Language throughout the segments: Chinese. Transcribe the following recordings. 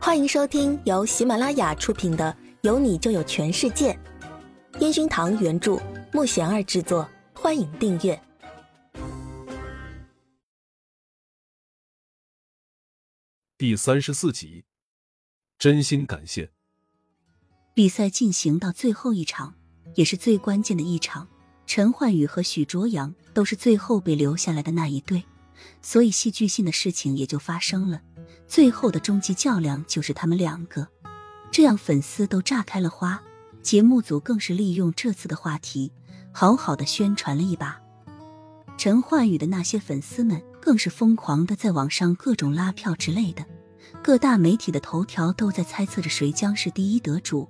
欢迎收听由喜马拉雅出品的《有你就有全世界》，烟熏堂原著，木贤儿制作。欢迎订阅第三十四集。真心感谢。比赛进行到最后一场，也是最关键的一场。陈焕宇和许卓阳都是最后被留下来的那一对，所以戏剧性的事情也就发生了。最后的终极较量就是他们两个，这样粉丝都炸开了花。节目组更是利用这次的话题，好好的宣传了一把。陈焕宇的那些粉丝们更是疯狂的在网上各种拉票之类的，各大媒体的头条都在猜测着谁将是第一得主。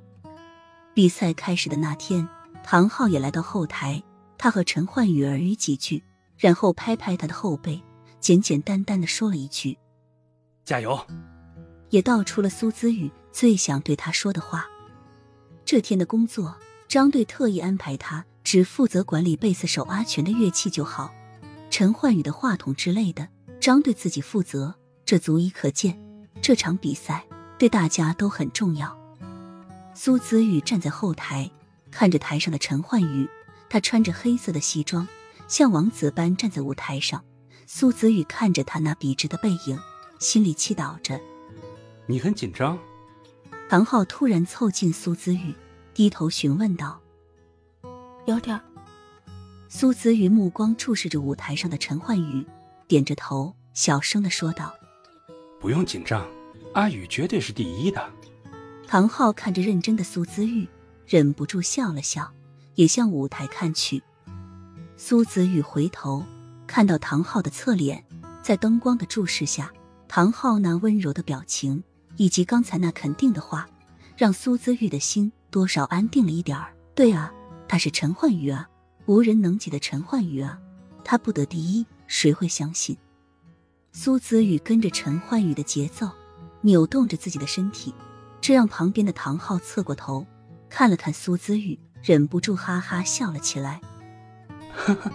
比赛开始的那天，唐昊也来到后台，他和陈焕宇耳语几句，然后拍拍他的后背，简简单单的说了一句。加油！也道出了苏子宇最想对他说的话。这天的工作，张队特意安排他只负责管理贝斯手阿全的乐器就好，陈焕宇的话筒之类的，张队自己负责。这足以可见，这场比赛对大家都很重要。苏子宇站在后台，看着台上的陈焕宇，他穿着黑色的西装，像王子般站在舞台上。苏子宇看着他那笔直的背影。心里祈祷着，你很紧张。唐昊突然凑近苏子玉，低头询问道：“有点。”苏子玉目光注视着舞台上的陈焕宇，点着头，小声的说道：“不用紧张，阿宇绝对是第一的。”唐昊看着认真的苏子玉，忍不住笑了笑，也向舞台看去。苏子玉回头看到唐昊的侧脸，在灯光的注视下。唐昊那温柔的表情，以及刚才那肯定的话，让苏姿玉的心多少安定了一点儿。对啊，他是陈焕宇啊，无人能及的陈焕宇啊，他不得第一，谁会相信？苏子玉跟着陈焕宇的节奏，扭动着自己的身体，这让旁边的唐昊侧过头看了看苏子玉，忍不住哈哈笑了起来。呵呵，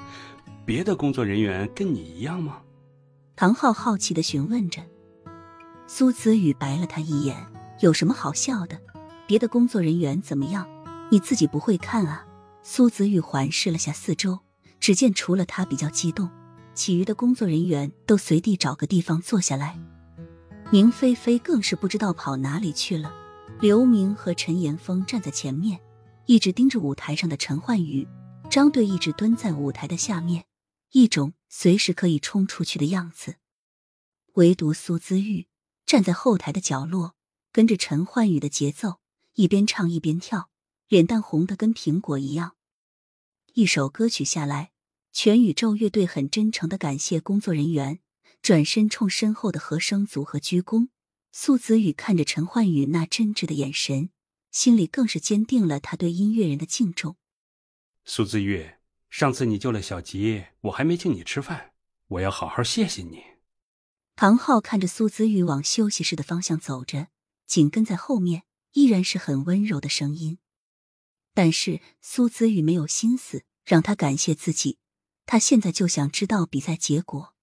别的工作人员跟你一样吗？唐昊好奇的询问着，苏子宇白了他一眼：“有什么好笑的？别的工作人员怎么样？你自己不会看啊？”苏子宇环视了下四周，只见除了他比较激动，其余的工作人员都随地找个地方坐下来。宁菲菲更是不知道跑哪里去了。刘明和陈岩峰站在前面，一直盯着舞台上的陈焕宇。张队一直蹲在舞台的下面。一种随时可以冲出去的样子，唯独苏姿玉站在后台的角落，跟着陈焕宇的节奏，一边唱一边跳，脸蛋红的跟苹果一样。一首歌曲下来，全宇宙乐队很真诚的感谢工作人员，转身冲身后的和声组合鞠躬。苏子宇看着陈焕宇那真挚的眼神，心里更是坚定了他对音乐人的敬重。苏子玉。上次你救了小吉，我还没请你吃饭，我要好好谢谢你。唐昊看着苏子玉往休息室的方向走着，紧跟在后面，依然是很温柔的声音。但是苏子玉没有心思让他感谢自己，他现在就想知道比赛结果。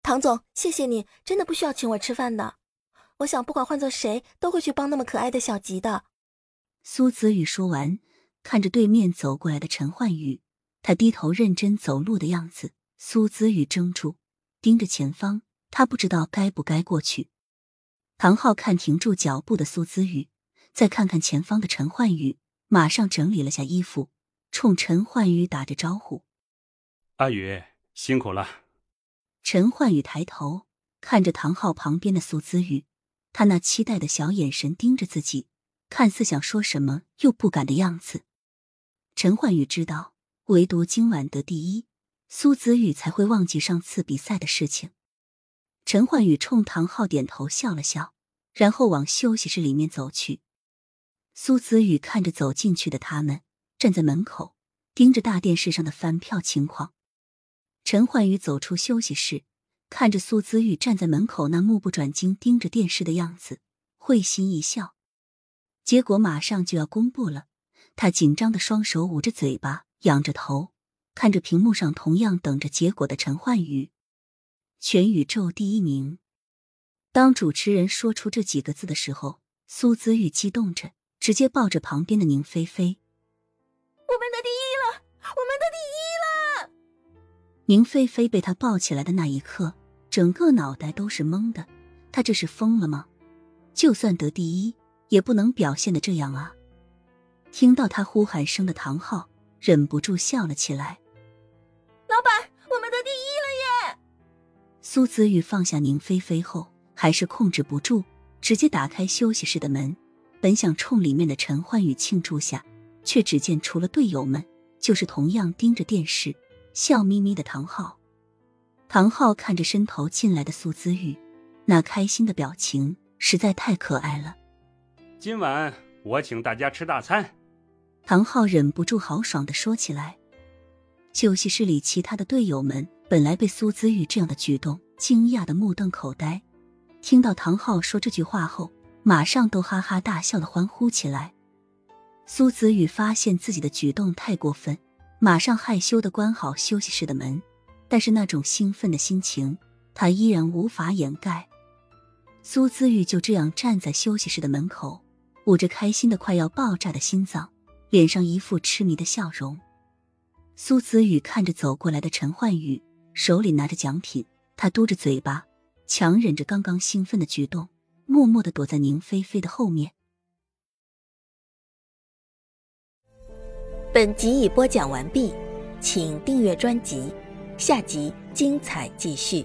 唐总，谢谢你，真的不需要请我吃饭的。我想，不管换做谁，都会去帮那么可爱的小吉的。苏子玉说完，看着对面走过来的陈焕宇。他低头认真走路的样子，苏姿雨怔住，盯着前方，他不知道该不该过去。唐昊看停住脚步的苏姿雨，再看看前方的陈焕宇，马上整理了下衣服，冲陈焕宇打着招呼：“阿宇，辛苦了。”陈焕宇抬头看着唐昊旁边的苏姿雨，他那期待的小眼神盯着自己，看似想说什么又不敢的样子。陈焕宇知道。唯独今晚得第一，苏子宇才会忘记上次比赛的事情。陈焕宇冲唐昊点头笑了笑，然后往休息室里面走去。苏子宇看着走进去的他们，站在门口盯着大电视上的翻票情况。陈焕宇走出休息室，看着苏子玉站在门口那目不转睛盯着电视的样子，会心一笑。结果马上就要公布了，他紧张的双手捂着嘴巴。仰着头看着屏幕上同样等着结果的陈焕宇，全宇宙第一名。当主持人说出这几个字的时候，苏子玉激动着，直接抱着旁边的宁菲菲：“我们的第一了，我们的第一了！”宁菲菲被他抱起来的那一刻，整个脑袋都是懵的。他这是疯了吗？就算得第一，也不能表现的这样啊！听到他呼喊声的唐昊忍不住笑了起来：“老板，我们得第一了耶！”苏子玉放下宁菲菲后。还是控制不住，直接打开休息室的门，本想冲里面的陈焕宇庆祝下，却只见除了队友们，就是同样盯着电视、笑眯眯的唐昊。唐昊看着伸头进来的苏子玉，那开心的表情实在太可爱了。今晚我请大家吃大餐。唐昊忍不住豪爽的说起来。休息室里其他的队友们本来被苏子玉这样的举动惊讶的目瞪口呆。听到唐昊说这句话后，马上都哈哈大笑的欢呼起来。苏子宇发现自己的举动太过分，马上害羞的关好休息室的门，但是那种兴奋的心情，他依然无法掩盖。苏子玉就这样站在休息室的门口，捂着开心的快要爆炸的心脏，脸上一副痴迷的笑容。苏子宇看着走过来的陈焕宇，手里拿着奖品，他嘟着嘴巴。强忍着刚刚兴奋的举动，默默的躲在宁菲菲的后面。本集已播讲完毕，请订阅专辑，下集精彩继续。